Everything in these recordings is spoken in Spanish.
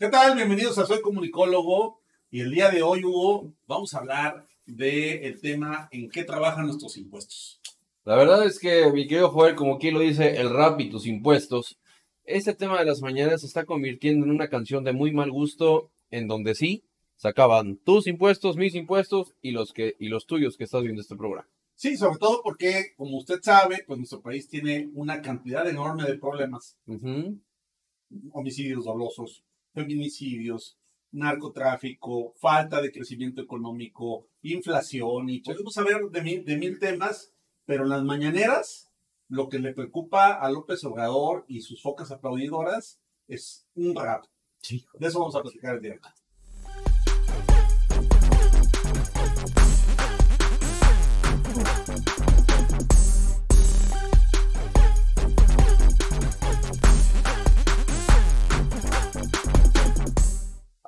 ¿Qué tal? Bienvenidos a Soy Comunicólogo. Y el día de hoy, Hugo, vamos a hablar del tema en qué trabajan nuestros impuestos. La verdad es que, mi querido Joel, como aquí lo dice, el rap y tus impuestos, este tema de las mañanas se está convirtiendo en una canción de muy mal gusto, en donde sí, sacaban tus impuestos, mis impuestos y los, que, y los tuyos que estás viendo este programa. Sí, sobre todo porque, como usted sabe, pues nuestro país tiene una cantidad enorme de problemas. Homicidios dolosos, feminicidios, narcotráfico, falta de crecimiento económico, inflación, y podemos hablar de mil, de mil temas, pero en las mañaneras lo que le preocupa a López Obrador y sus focas aplaudidoras es un rap. De eso vamos a platicar el día de hoy.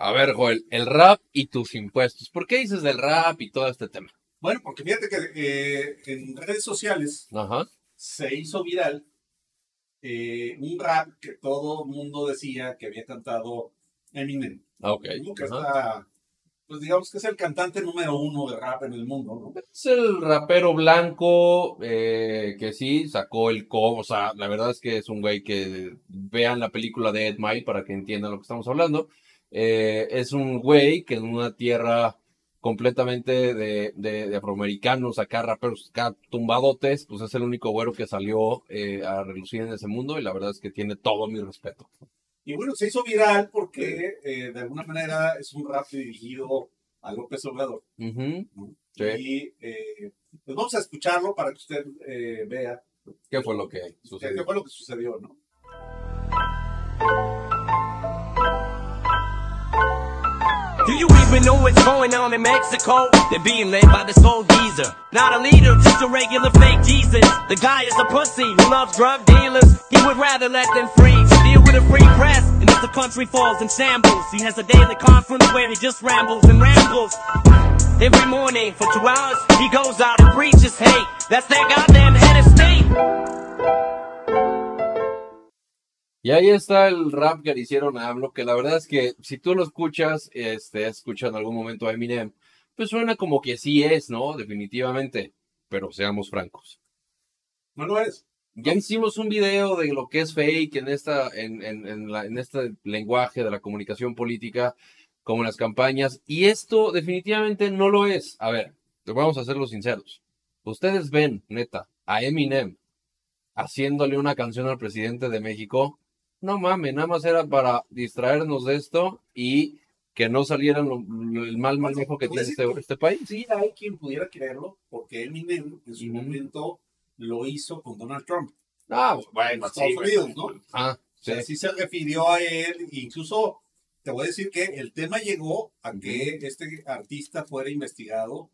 A ver, Joel, el rap y tus impuestos. ¿Por qué dices del rap y todo este tema? Bueno, porque fíjate que eh, en redes sociales Ajá. se hizo viral eh, un rap que todo mundo decía que había cantado Eminem. Ah, ok. Que está, pues digamos que es el cantante número uno de rap en el mundo, ¿no? Es el rapero blanco eh, que sí sacó el co, o sea, la verdad es que es un güey que vean la película de Ed Mile para que entiendan lo que estamos hablando. Eh, es un güey que en una tierra completamente de, de, de afroamericanos, acá raperos, acá tumbadotes, pues es el único güero que salió eh, a relucir en ese mundo y la verdad es que tiene todo mi respeto. Y bueno, se hizo viral porque eh, de alguna manera es un rap dirigido a López Obrador. Ujú, ¿no? Sí. Y eh, pues vamos a escucharlo para que usted eh, vea ¿Qué fue lo que sucedió? qué fue lo que sucedió, ¿no? Do you even know what's going on in Mexico? They're being led by this old geezer. Not a leader, just a regular fake Jesus. The guy is a pussy who loves drug dealers. He would rather let them free. Deal with a free press, and if the country falls in shambles, he has a daily conference where he just rambles and rambles. Every morning for two hours, he goes out and preaches hate. That's their goddamn head of state. Y ahí está el rap que le hicieron a AMLO, que la verdad es que si tú lo escuchas, este, escuchas en algún momento a Eminem, pues suena como que sí es, ¿no? Definitivamente. Pero seamos francos. No lo es. Ya hicimos un video de lo que es fake en esta, en, en, en, la- en este lenguaje de la comunicación política, como en las campañas, y esto definitivamente no lo es. A ver, vamos a serlo sinceros. Ustedes ven, neta, a Eminem haciéndole una canción al presidente de México. No mames, nada más era para distraernos de esto y que no saliera lo- lo- el mal manejo que tiene este, este país. Sí, hay quien pudiera creerlo, porque Eminem en su Ujú. momento lo hizo con Donald Trump. Ah, en bueno, Estados sí, Unidos, ¿no? Ah, O sí. sea, sí se refirió a él, incluso te voy a decir que el tema llegó a que este artista fuera investigado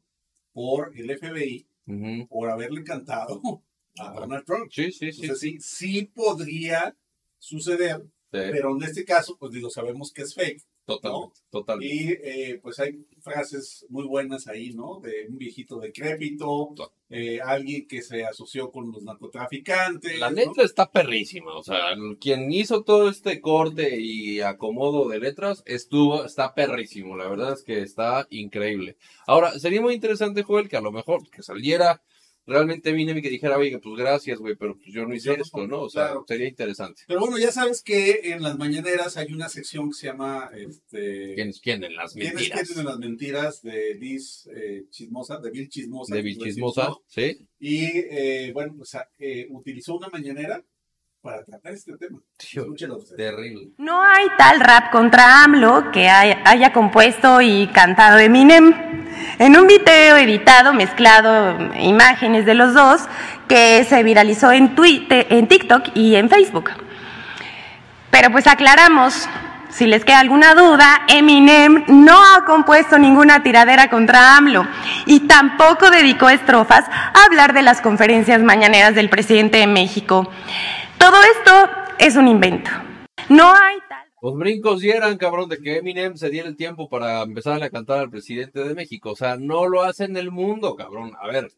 por el FBI Ujú. por haberle cantado a Donald Trump. Sí, sí, sí. Entonces sí, sí podría suceder, sí. pero en este caso, pues digo, sabemos que es fake. Totalmente, totalmente. Y eh, pues hay frases muy buenas ahí, ¿no? De un viejito decrépito, eh, alguien que se asoció con los narcotraficantes. La ¿no? letra está perrísima, o sea, quien hizo todo este corte y acomodo de letras estuvo, está perrísimo, la verdad es que está increíble. Ahora, sería muy interesante, Joel, que a lo mejor que saliera realmente Eminem que dijera, oye, pues gracias, güey, pero pues yo no hice Yo esto, ¿no? O sea, sería interesante. Pero bueno, ya sabes que en las mañaneras hay una sección que se llama este, ¿Quién es quién en las ¿Quién es mentiras? quién en las mentiras de Liz eh, Chismosa, de Bill Chismosa? De Bill Chismosa, ¿sí? Y eh, bueno, pues ah, eh, utilizó una mañanera para tratar este tema. Escúchelo usted. Terrible. No hay tal rap contra AMLO que haya, haya compuesto y cantado Eminem. En un video editado, mezclado imágenes de los dos, que se viralizó en, Twitter, en TikTok y en Facebook. Pero pues aclaramos, si les queda alguna duda, Eminem no ha compuesto ninguna tiradera contra AMLO y tampoco dedicó estrofas a hablar de las conferencias mañaneras del presidente de México. Todo esto es un invento. No hay tal... Los brincos dieran, cabrón, de que Eminem se diera el tiempo para empezar a cantar al presidente de México. O sea, no lo hace en el mundo, cabrón. A ver,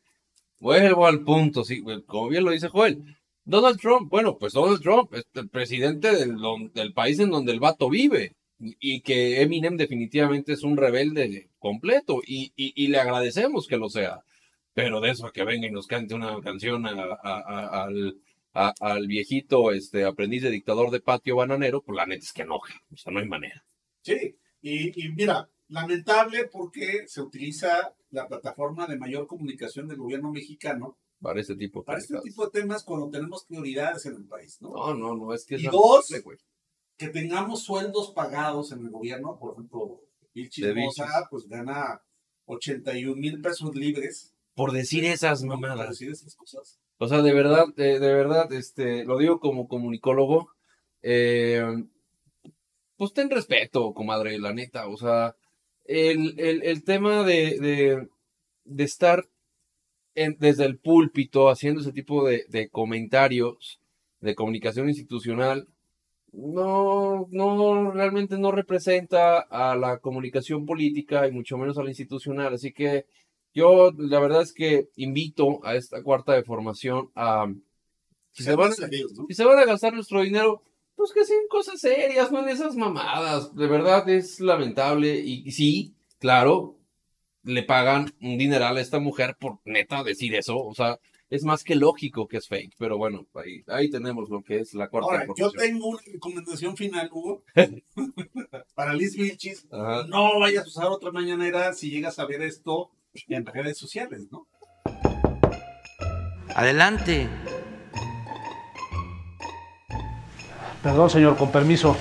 vuelvo al punto, sí, como bien lo dice Joel. Donald Trump, bueno, pues Donald Trump es el presidente del, del país en donde el vato vive. y que Eminem definitivamente es un rebelde completo y, y, y le agradecemos que lo sea. Pero de eso a que venga y nos cante una canción al, a- al viejito este, aprendiz de dictador de patio bananero, pues la neta es que enoja. O sea, no hay manera. Sí, y, y mira, lamentable porque se utiliza la plataforma de mayor comunicación del gobierno mexicano Para este tipo de para este tipo de temas cuando tenemos prioridades en el país, ¿no? No, no, no, es que es Y dos. Que tengamos sueldos pagados en el gobierno, por ejemplo, Vilchis Moza, pues gana 81 mil pesos libres Por decir esas mamadas. para decir esas cosas. O sea, de verdad, de, de verdad, este, lo digo como comunicólogo, eh, pues ten respeto, comadre, la neta. O sea, el, el, el tema de, de, de estar en- desde el púlpito haciendo ese tipo de, de comentarios de comunicación institucional, no, no, realmente no representa a la comunicación política y mucho menos a la institucional. Así que yo, la verdad es que invito a esta cuarta de formación a, si se van, si se van a gastar nuestro dinero, pues que sean cosas serias, no en esas mamadas. De verdad es lamentable. Y, y sí, claro, le pagan un dineral a esta mujer por neta decir eso. O sea, es más que lógico que es fake. Pero bueno, ahí, ahí tenemos lo que es la cuarta Ahora, yo tengo una recomendación final, Hugo, para Liz Vilchis. Ajá. No vayas a usar otra mañanera si llegas a ver esto en redes sociales, ¿no? Adelante. Perdón, señor, con permiso.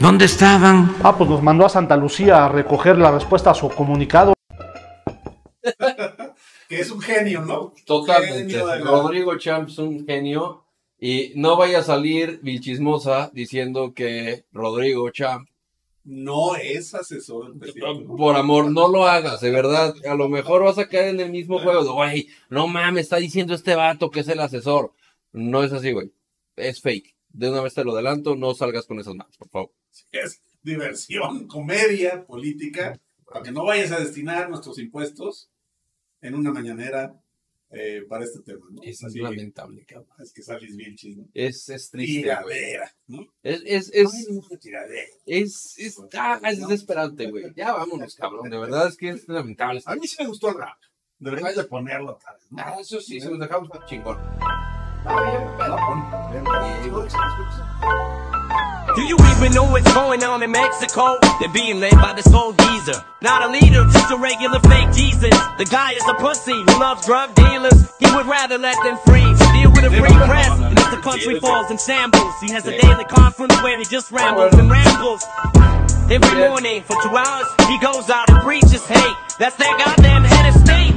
¿Dónde estaban? Ah, pues nos mandó a Santa Lucía a recoger la respuesta a su comunicado. Que es un genio, ¿no? Totalmente. Genio la- Rodrigo Champ es un genio. Y no vaya a salir Vilchismosa diciendo que Rodrigo Champ, No es asesor del presidente. por amor, no lo hagas, de verdad. A lo mejor vas a caer en el mismo juego. de, Güey, no mames, está diciendo este vato que es el asesor. No es así, güey. Es fake. De una vez te lo adelanto, no salgas con esas manos, por favor. Es diversión, comedia, política, para que no vayas a destinar nuestros impuestos en una mañanera eh, para este tema, ¿no? Es lamentable, cabrón. es que sales Vilchis, ¿no? Es, es triste. güey. Tiradera, ¿no? Es, es, es, tiradera. es, es, ah, es desesperante, güey. Ya vámonos, cabrón. De verdad es que es lamentable. A mí sí me gustó el rap. Deberías de ponerlo otra vez, ¿no? Ah, eso sí, se los dejamos chingón. Do you even know what's going on in Mexico? They're being led by this old geezer. Not a leader, just a regular fake Jesus. The guy is a pussy who loves drug dealers. He would rather let them free. Deal with a free press. And if the country falls in shambles, he has a daily conference where he just rambles and rambles. Every morning for two hours, he goes out and preaches hate. That's their goddamn head of state.